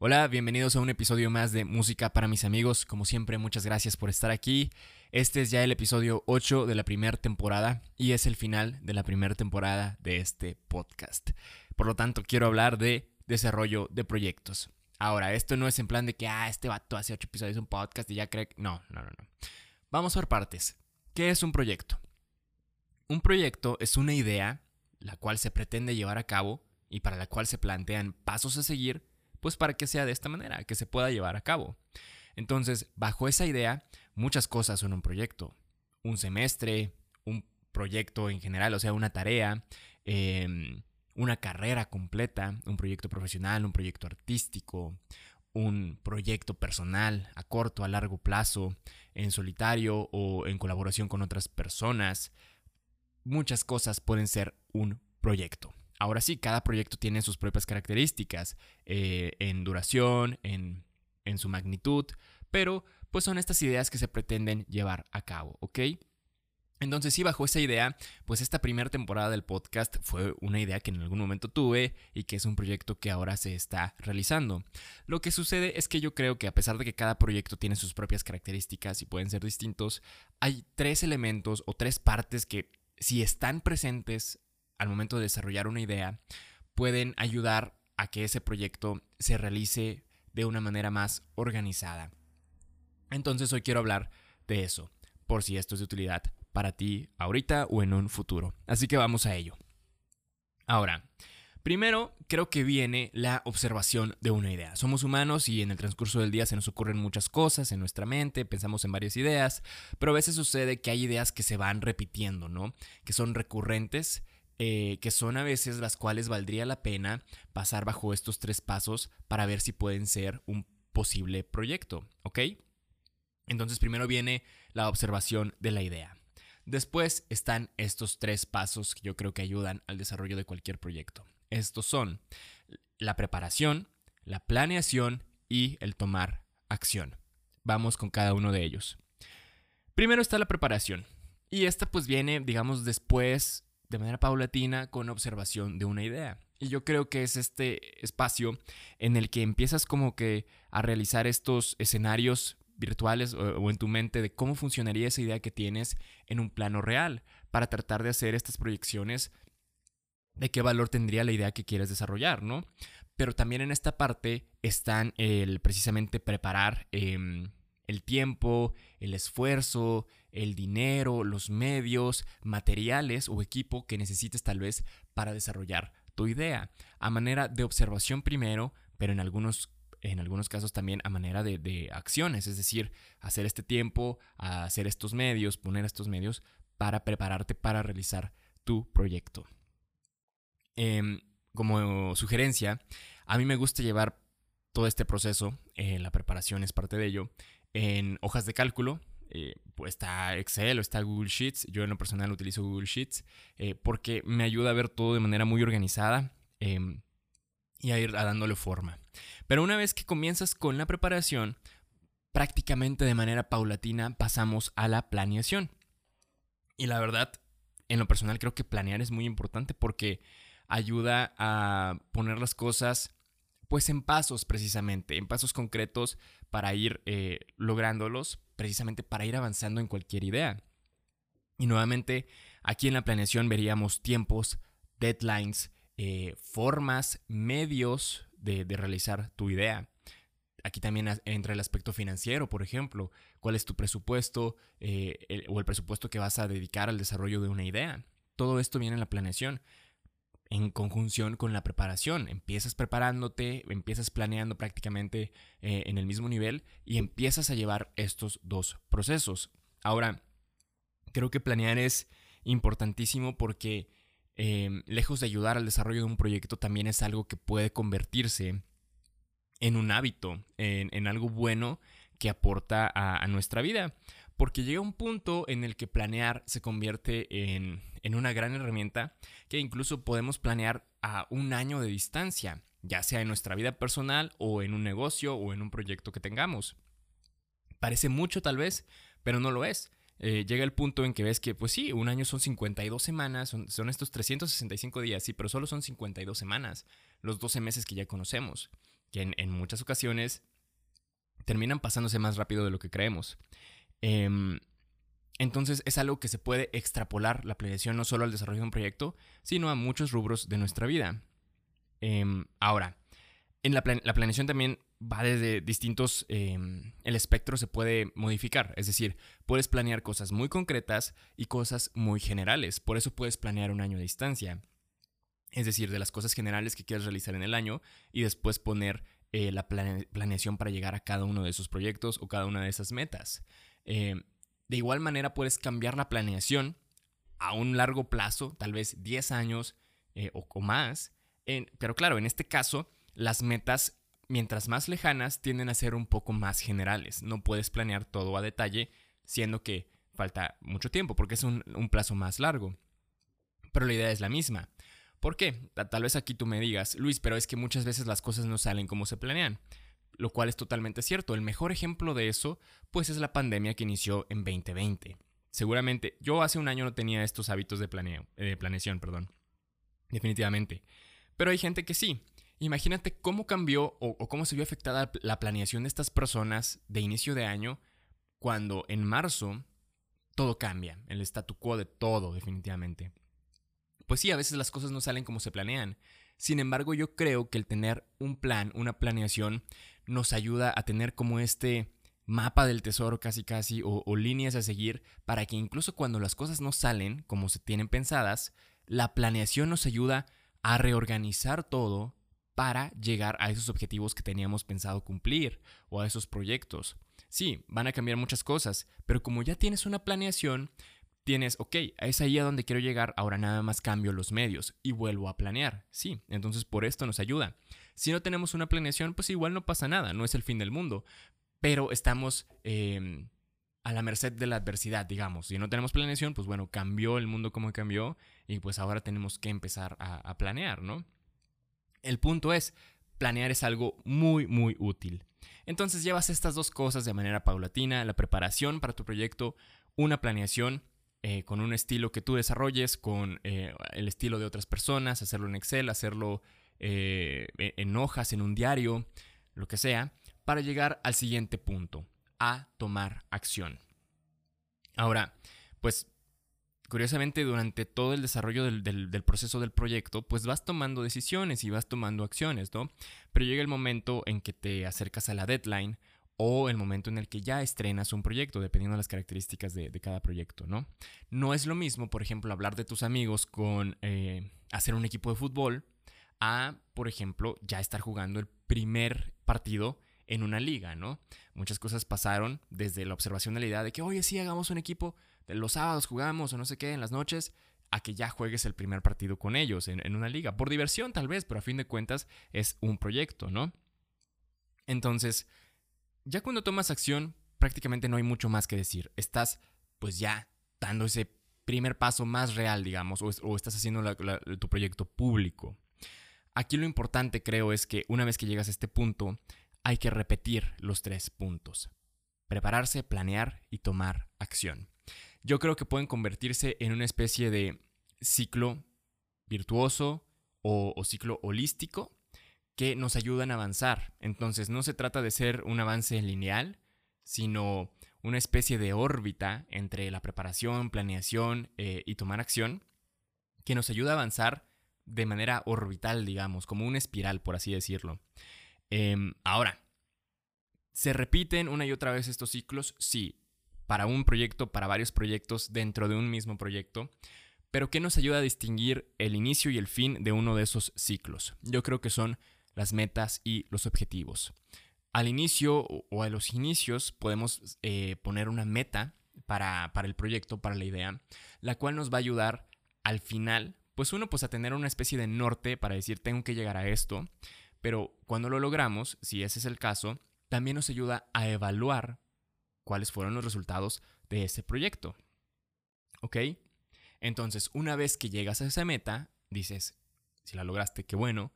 Hola, bienvenidos a un episodio más de Música para mis amigos. Como siempre, muchas gracias por estar aquí. Este es ya el episodio 8 de la primera temporada y es el final de la primera temporada de este podcast. Por lo tanto, quiero hablar de desarrollo de proyectos. Ahora, esto no es en plan de que, ah, este vato hace 8 episodios un podcast y ya cree que... No, no, no, no. Vamos por partes. ¿Qué es un proyecto? Un proyecto es una idea la cual se pretende llevar a cabo y para la cual se plantean pasos a seguir pues para que sea de esta manera, que se pueda llevar a cabo. Entonces, bajo esa idea, muchas cosas son un proyecto. Un semestre, un proyecto en general, o sea, una tarea, em, una carrera completa, un proyecto profesional, un proyecto artístico, un proyecto personal a corto, a largo plazo, en solitario o en colaboración con otras personas. Muchas cosas pueden ser un proyecto. Ahora sí, cada proyecto tiene sus propias características eh, en duración, en, en su magnitud, pero pues son estas ideas que se pretenden llevar a cabo, ¿ok? Entonces sí, bajo esa idea, pues esta primera temporada del podcast fue una idea que en algún momento tuve y que es un proyecto que ahora se está realizando. Lo que sucede es que yo creo que a pesar de que cada proyecto tiene sus propias características y pueden ser distintos, hay tres elementos o tres partes que si están presentes al momento de desarrollar una idea, pueden ayudar a que ese proyecto se realice de una manera más organizada. Entonces hoy quiero hablar de eso, por si esto es de utilidad para ti ahorita o en un futuro. Así que vamos a ello. Ahora, Primero, creo que viene la observación de una idea. Somos humanos y en el transcurso del día se nos ocurren muchas cosas en nuestra mente, pensamos en varias ideas, pero a veces sucede que hay ideas que se van repitiendo, ¿no? Que son recurrentes eh, que son a veces las cuales valdría la pena pasar bajo estos tres pasos para ver si pueden ser un posible proyecto, ¿ok? Entonces primero viene la observación de la idea. Después están estos tres pasos que yo creo que ayudan al desarrollo de cualquier proyecto. Estos son la preparación, la planeación y el tomar acción. Vamos con cada uno de ellos. Primero está la preparación. Y esta pues viene, digamos, después de manera paulatina con observación de una idea. Y yo creo que es este espacio en el que empiezas como que a realizar estos escenarios virtuales o, en tu mente de cómo funcionaría esa idea que tienes en un plano real para tratar de hacer estas proyecciones de qué valor tendría la idea que quieres desarrollar, ¿no? Pero también en esta parte están el precisamente preparar em, el tiempo, el esfuerzo, el dinero, los medios, materiales o equipo que necesites tal vez para desarrollar tu idea. A manera de observación primero, pero en algunos, en algunos casos también a manera de, acciones, es decir, hacer este tiempo, hacer estos medios, poner estos medios para prepararte para realizar tu proyecto. Em, como sugerencia, a mí me gusta llevar todo este proceso, eh, la preparación es parte de ello, en hojas de cálculo. Eh, pues está Excel o está Google Sheets. Yo en lo personal utilizo Google Sheets eh, porque me ayuda a ver todo de manera muy organizada em, y a ir dándole forma. Pero una vez que comienzas con la preparación, prácticamente de manera paulatina pasamos a la planeación. Y la verdad, en lo personal creo que planear es muy importante porque ayuda a poner las cosas pues en pasos precisamente, en pasos concretos para ir eh, lográndolos, precisamente para ir avanzando en cualquier idea. Y nuevamente, aquí en la planeación veríamos tiempos, deadlines, eh, formas, medios de, realizar tu idea. Aquí también entra el aspecto financiero, por ejemplo, cuál es tu presupuesto eh, o el presupuesto que vas a dedicar al desarrollo de una idea. Todo esto viene en la planeación en conjunción con la preparación. Empiezas preparándote, empiezas planeando prácticamente eh, en el mismo nivel y empiezas a llevar estos dos procesos. Ahora, creo que planear es importantísimo porque em, lejos de ayudar al desarrollo de un proyecto, también es algo que puede convertirse en un hábito, en, algo bueno que aporta a nuestra vida porque llega un punto en el que planear se convierte en, una gran herramienta que incluso podemos planear a un año de distancia, ya sea en nuestra vida personal o en un negocio o en un proyecto que tengamos. Parece mucho tal vez, pero no lo es. eh, llega el punto en que ves que, pues sí, un año son 52 semanas, son, estos 365 días, sí, pero solo son 52 semanas, los 12 meses que ya conocemos, que en, muchas ocasiones terminan pasándose más rápido de lo que creemos. Em, entonces es algo que se puede extrapolar la planeación no solo al desarrollo de un proyecto, sino a muchos rubros de nuestra vida. Em, ahora, en la, planeación también va desde distintos, em, el espectro se puede modificar, es decir, puedes planear cosas muy concretas y cosas muy generales, por eso puedes planear un año de distancia, es decir, de las cosas generales que quieres realizar en el año y después poner eh, la planeación para llegar a cada uno de esos proyectos o cada una de esas metas. Em, de igual manera puedes cambiar la planeación a un largo plazo, tal vez 10 años eh, o, más, pero claro, en este caso, las metas, mientras más lejanas, tienden a ser un poco más generales. No puedes planear todo a detalle, siendo que falta mucho tiempo, porque es un, plazo más largo. Pero la idea es la misma. ¿Por qué? Tal vez aquí tú me digas, Luis, pero es que muchas veces las cosas no salen como se planean lo cual es totalmente cierto. El mejor ejemplo de eso, pues es la pandemia que inició en 2020. Seguramente, yo hace un año no tenía estos hábitos de, planeo, de planeación, perdón. Definitivamente. Pero hay gente que sí. Imagínate cómo cambió o, cómo se vio afectada la planeación de estas personas de inicio de año cuando en marzo todo cambia, el statu quo de todo definitivamente. Pues sí, a veces las cosas no salen como se planean. Sin embargo, yo creo que el tener un plan, una planeación, nos ayuda a tener como este mapa del tesoro casi casi o, líneas a seguir para que incluso cuando las cosas no salen como se tienen pensadas, la planeación nos ayuda a reorganizar todo para llegar a esos objetivos que teníamos pensado cumplir o a esos proyectos. Sí, van a cambiar muchas cosas, pero como ya tienes una planeación, tienes, ok, es ahí a donde quiero llegar, ahora nada más cambio los medios y vuelvo a planear. Sí, entonces por esto nos ayuda. Si no tenemos una planeación, pues igual no pasa nada, no es el fin del mundo, pero estamos... Em, a la merced de la adversidad, digamos. Si no tenemos planeación, pues bueno, cambió el mundo como cambió y pues ahora tenemos que empezar a, planear, ¿no? El punto es, planear es algo muy, muy útil. Entonces llevas estas dos cosas de manera paulatina, la preparación para tu proyecto, una planeación eh, con un estilo que tú desarrolles, con eh, el estilo de otras personas, hacerlo en Excel, hacerlo eh, e-, en hojas, en un diario, lo que sea, para llegar al siguiente punto a tomar acción. Ahora, pues curiosamente durante todo el desarrollo del, proceso del proyecto, pues vas tomando decisiones y vas tomando acciones, ¿no? Pero llega el momento en que te acercas a la deadline o el momento en el que ya estrenas un proyecto, dependiendo de las características de, cada proyecto, ¿no? No es lo mismo, por ejemplo, hablar de tus amigos con eh, hacer un equipo de fútbol a, por ejemplo, ya estar jugando el primer partido en una liga, ¿no? Muchas cosas pasaron desde la observación de la idea de que, oye, sí, hagamos un equipo, los sábados jugamos o no sé qué, en las noches, a que ya juegues el primer partido con ellos en, una liga. Por diversión tal vez, pero a fin de cuentas es un proyecto, ¿no? Entonces, ya cuando tomas acción, prácticamente no hay mucho más que decir. Estás, pues ya, dando ese primer paso más real, digamos, o, estás haciendo tu proyecto público. Aquí lo importante creo es que una vez que llegas a este punto, hay que repetir los tres puntos. Prepararse, planear y tomar acción. Yo creo que pueden convertirse en una especie de ciclo virtuoso o, ciclo holístico que nos ayudan a avanzar. Entonces no se trata de ser un avance lineal, sino una especie de órbita entre la preparación, planeación eh, y tomar acción que nos ayuda a avanzar de manera orbital, digamos, como una espiral, por así decirlo. Em, ahora, ¿se repiten una y otra vez estos ciclos? Sí, para un proyecto, para varios proyectos dentro de un mismo proyecto. Pero ¿qué nos ayuda a distinguir el inicio y el fin de uno de esos ciclos? Yo creo que son las metas y los objetivos. Al inicio o a los inicios podemos eh, poner una meta para, para el proyecto, para la idea, la cual nos va a ayudar al final, pues uno, pues a tener una especie de norte para decir tengo que llegar a esto, pero cuando lo logramos, si ese es el caso, también nos ayuda a evaluar cuáles fueron los resultados de ese proyecto. ¿Ok? Entonces, una vez que llegas a esa meta, dices, si la lograste, qué bueno,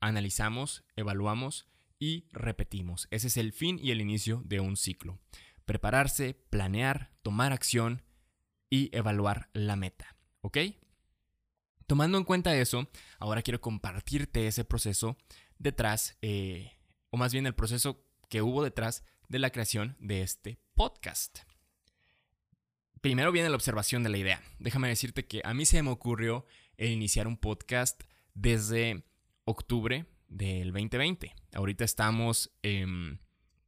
analizamos, evaluamos y repetimos. Ese es el fin y el inicio de un ciclo. prepararse, planear, tomar acción y evaluar la meta. ¿Ok? Tomando en cuenta eso, ahora quiero compartirte ese proceso detrás, eh, o más bien el proceso que hubo detrás de la creación de este podcast. Primero viene la observación de la idea. Déjame decirte que a mí se me ocurrió iniciar un podcast desde octubre del 2020. Ahorita estamos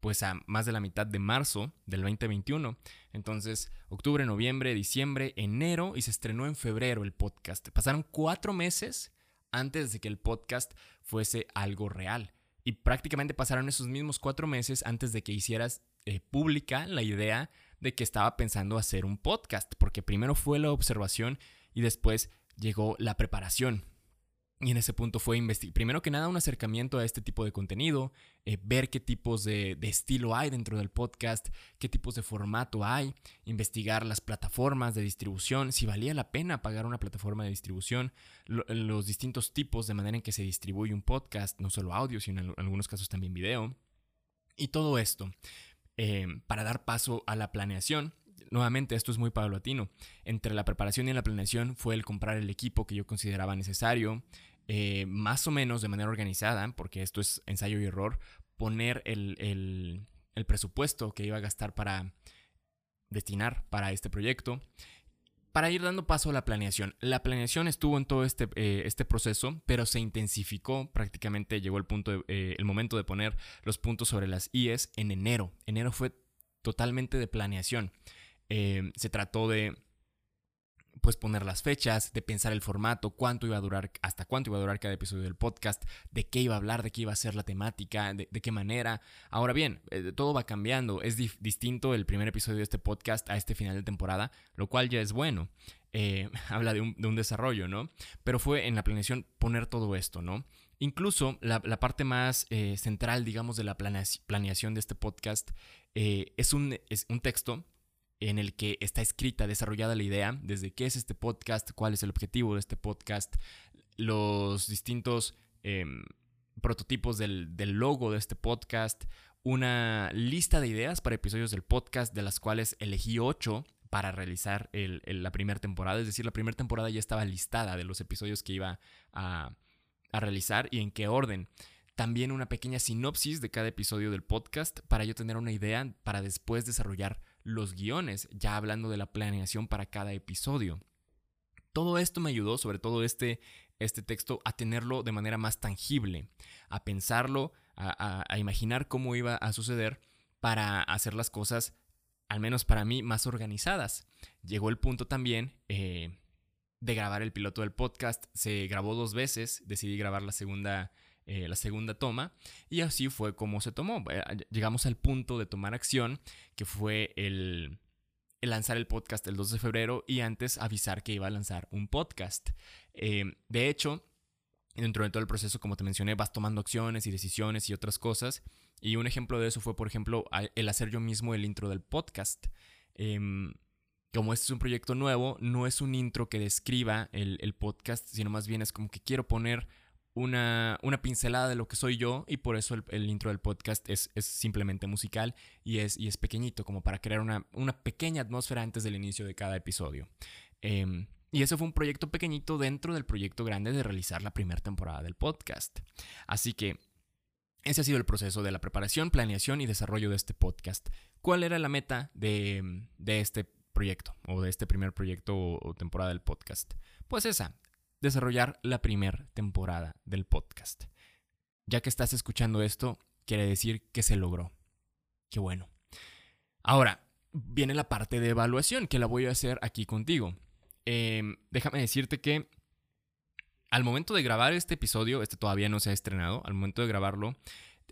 pues a más de la mitad de marzo del 2021. Entonces, octubre, noviembre, diciembre, enero y se estrenó en febrero el podcast. Pasaron cuatro meses antes de que el podcast fuese algo real. Y prácticamente pasaron esos mismos cuatro meses antes de que hicieras eh, pública la idea de que estaba pensando hacer un podcast, porque primero fue la observación y después llegó la preparación. Y en ese punto fue primero que nada, un acercamiento a este tipo de contenido, eh, ver qué tipos de, estilo hay dentro del podcast, qué tipos de formato hay, investigar las plataformas de distribución, si valía la pena pagar una plataforma de distribución, los distintos tipos de manera en que se distribuye un podcast, no solo audio, sino en algunos casos también video. Y todo esto eh, para dar paso a la planeación nuevamente, esto es muy paulatino. Entre la preparación y la planeación fue el comprar el equipo que yo consideraba necesario, eh, más o menos de manera organizada, porque esto es ensayo y error, poner el, presupuesto que iba a gastar para destinar para este proyecto para ir dando paso a la planeación. La planeación estuvo en todo este, eh, este proceso, pero se intensificó. Prácticamente llegó el, punto eh, el momento de poner los puntos sobre las IES en enero. Enero fue totalmente de planeación. se trató de pues poner las fechas, de pensar el formato, cuánto iba a durar, hasta cuánto iba a durar cada episodio del podcast, de qué iba a hablar, de qué iba a ser la temática, de, qué manera. Ahora bien, eh, todo va cambiando, es distinto el primer episodio de este podcast a este final de temporada, lo cual ya es bueno. Eh, habla de un, desarrollo, ¿no? Pero fue en la planeación poner todo esto, ¿no? Incluso la, parte más eh, central, digamos, de la planeación de este podcast es, un, es un texto en el que está escrita, desarrollada la idea, desde qué es este podcast, cuál es el objetivo de este podcast, los distintos em, prototipos del, logo de este podcast, una lista de ideas para episodios del podcast, de las cuales elegí ocho para realizar la primera temporada. Es decir, la primera temporada ya estaba listada de los episodios que iba a, a realizar y en qué orden también una pequeña sinopsis de cada episodio del podcast para yo tener una idea para después desarrollar los guiones, ya hablando de la planeación para cada episodio. Todo esto me ayudó, sobre todo este, este texto, a tenerlo de manera más tangible, a pensarlo, a, imaginar cómo iba a suceder para hacer las cosas, al menos para mí, más organizadas. Llegó el punto también eh, de grabar el piloto del podcast. Se grabó dos veces, decidí grabar la segunda eh, la segunda toma y así fue como se tomó. Llegamos al punto de tomar acción que fue el, lanzar el podcast el 2 de febrero y antes avisar que iba a lanzar un podcast. Eh, de hecho, dentro de todo el proceso, como te mencioné, vas tomando acciones y decisiones y otras cosas. Y un ejemplo de eso fue, por ejemplo, el hacer yo mismo el intro del podcast. Em, como este es un proyecto nuevo, no es un intro que describa el, el, podcast, sino más bien es como que quiero poner una, pincelada de lo que soy yo y por eso el, intro del podcast es, simplemente musical y es, y es pequeñito, como para crear una, pequeña atmósfera antes del inicio de cada episodio. Em, y eso fue un proyecto pequeñito dentro del proyecto grande de realizar la primera temporada del podcast. Así que ese ha sido el proceso de la preparación, planeación y desarrollo de este podcast. ¿Cuál era la meta de, este proyecto o de este primer proyecto o temporada del podcast? Pues esa, desarrollar la primera temporada del podcast. Ya que estás escuchando esto, quiere decir que se logró. Qué bueno. Ahora, viene la parte de evaluación que la voy a hacer aquí contigo. Em, déjame decirte que al momento de grabar este episodio, este todavía no se ha estrenado, al momento de grabarlo,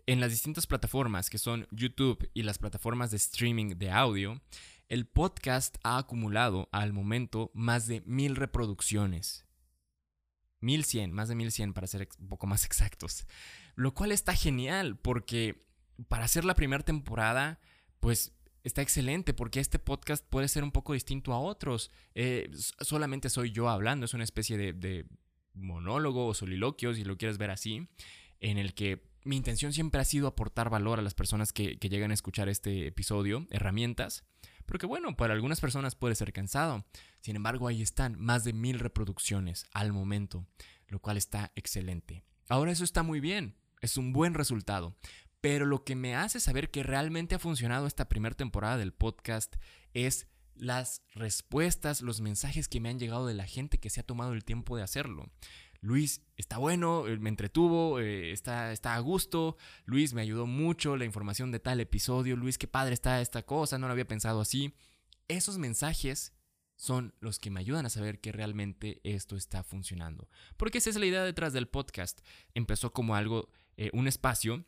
en las distintas plataformas que son YouTube y las plataformas de streaming de audio, el podcast ha acumulado al momento más de mil reproducciones. 1100, más de 1100 para ser un poco más exactos. Lo cual está genial porque para hacer la primera temporada, pues está excelente porque este podcast puede ser un poco distinto a otros. Eh, solamente soy yo hablando, es una especie de, monólogo o soliloquio, si lo quieres ver así, en el que mi intención siempre ha sido aportar valor a las personas que, que llegan a escuchar este episodio, herramientas, porque bueno, para algunas personas puede ser cansado. Sin embargo, ahí están más de mil reproducciones al momento, lo cual está excelente. Ahora eso está muy bien, es un buen resultado. Pero lo que me hace saber que realmente ha funcionado esta primera temporada del podcast es las respuestas, los mensajes que me han llegado de la gente que se ha tomado el tiempo de hacerlo. Luis, está bueno, eh, me entretuvo, eh, está, está a gusto, Luis me ayudó mucho, la información de tal episodio, Luis, qué padre está esta cosa, no lo había pensado así. Esos mensajes son los que me ayudan a saber que realmente esto está funcionando. Porque esa es la idea detrás del podcast. Empezó como algo, eh, un espacio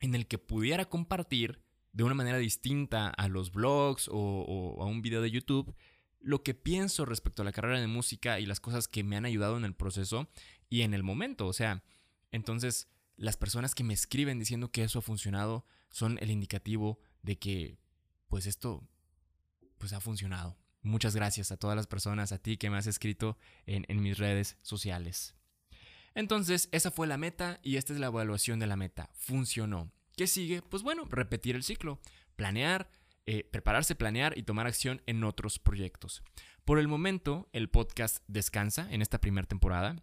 en el que pudiera compartir de una manera distinta a los blogs o, a un video de YouTube lo que pienso respecto a la carrera de música y las cosas que me han ayudado en el proceso y en el momento. O sea, entonces las personas que me escriben diciendo que eso ha funcionado son el indicativo de que pues esto pues ha funcionado. Muchas gracias a todas las personas, a ti que me has escrito en, en mis redes sociales. Entonces, esa fue la meta y esta es la evaluación de la meta. Funcionó. ¿Qué sigue? Pues bueno, repetir el ciclo, planear, eh, prepararse, planear y tomar acción en otros proyectos. Por el momento, el podcast descansa en esta primera temporada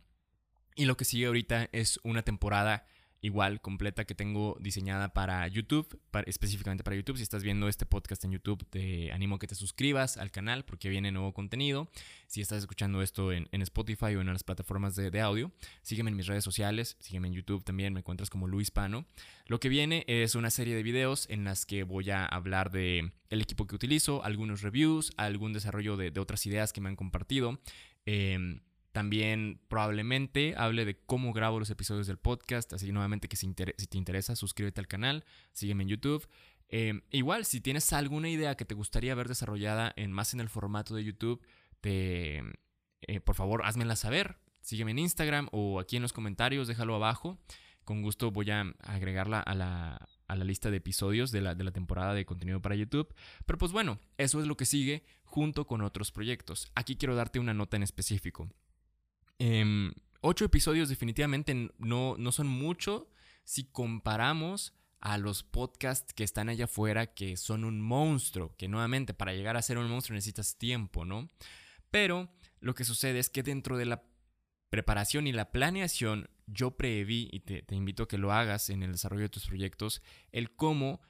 y lo que sigue ahorita es una temporada igual completa que tengo diseñada para YouTube, específicamente para YouTube. Si estás viendo este podcast en YouTube, te animo a que te suscribas al canal porque viene nuevo contenido. Si estás escuchando esto en, Spotify o en las plataformas de, audio, sígueme en mis redes sociales, sígueme en YouTube también, me encuentras como Luis Pano. Lo que viene es una serie de videos en las que voy a hablar de el equipo que utilizo, algunos reviews, algún desarrollo de, otras ideas que me han compartido. Em, también probablemente hable de cómo grabo los episodios del podcast. Así que nuevamente que si, te interesa, suscríbete al canal, sígueme en YouTube. Em, igual, si tienes alguna idea que te gustaría ver desarrollada en más en el formato de YouTube, te, eh, por favor, házmela saber. Sígueme en Instagram o aquí en los comentarios, déjalo abajo. Con gusto voy a agregarla a la, a la lista de episodios de la, de la, temporada de contenido para YouTube. Pero pues bueno, eso es lo que sigue junto con otros proyectos. Aquí quiero darte una nota en específico. Em, ocho episodios definitivamente no, no son mucho si comparamos a los podcasts que están allá afuera que son un monstruo, que nuevamente para llegar a ser un monstruo necesitas tiempo, ¿no? Pero lo que sucede es que dentro de la preparación y la planeación yo preví, y te, te invito a que lo hagas en el desarrollo de tus proyectos, el cómo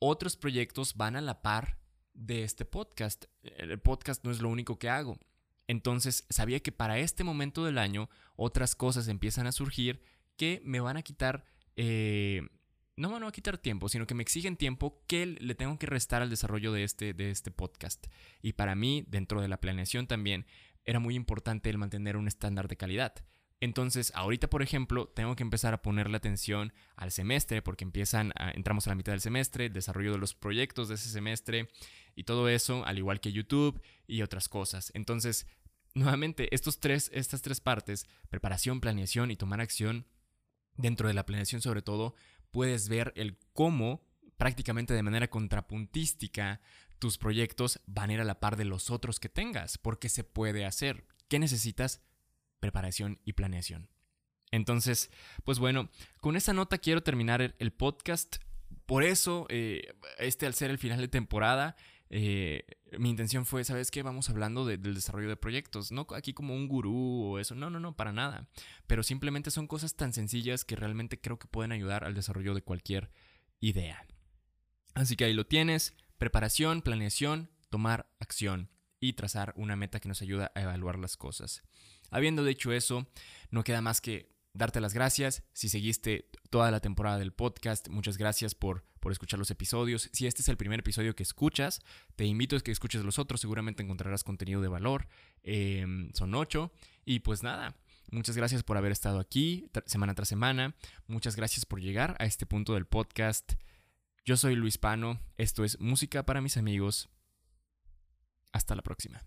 otros proyectos van a la par de este podcast. El podcast no es lo único que hago. Entonces sabía que para este momento del año otras cosas empiezan a surgir que me van a quitar, eh, no me van a quitar tiempo, sino que me exigen tiempo que le tengo que restar al desarrollo de este, de este podcast. Y para mí, dentro de la planeación también, era muy importante el mantener un estándar de calidad. Entonces, ahorita, por ejemplo, tengo que empezar a ponerle atención al semestre porque empiezan entramos a la mitad del semestre, el desarrollo de los proyectos de ese semestre y todo eso, al igual que YouTube y otras cosas. Entonces, nuevamente, estos tres, estas tres partes, preparación, planeación y tomar acción, dentro de la planeación sobre todo, puedes ver el cómo prácticamente de manera contrapuntística tus proyectos van a ir a la par de los otros que tengas, porque se puede hacer. ¿Qué necesitas? preparación y planeación. Entonces, pues bueno, con esa nota quiero terminar el, podcast. Por eso, eh, este al ser el final de temporada, eh, mi intención fue, ¿sabes qué? Vamos hablando del desarrollo de proyectos, no aquí como un gurú o eso, no, no, no, para nada. Pero simplemente son cosas tan sencillas que realmente creo que pueden ayudar al desarrollo de cualquier idea. Así que ahí lo tienes, preparación, planeación, tomar acción y trazar una meta que nos ayuda a evaluar las cosas. Habiendo dicho eso, no queda más que darte las gracias. Si seguiste toda la temporada del podcast, muchas gracias por, por escuchar los episodios. Si este es el primer episodio que escuchas, te invito a que escuches los otros. Seguramente encontrarás contenido de valor. Em, son ocho. Y pues nada. Muchas gracias por haber estado aquí semana tras semana. Muchas gracias por llegar a este punto del podcast. Yo soy Luis Pano. Esto es Música para mis amigos. Hasta la próxima.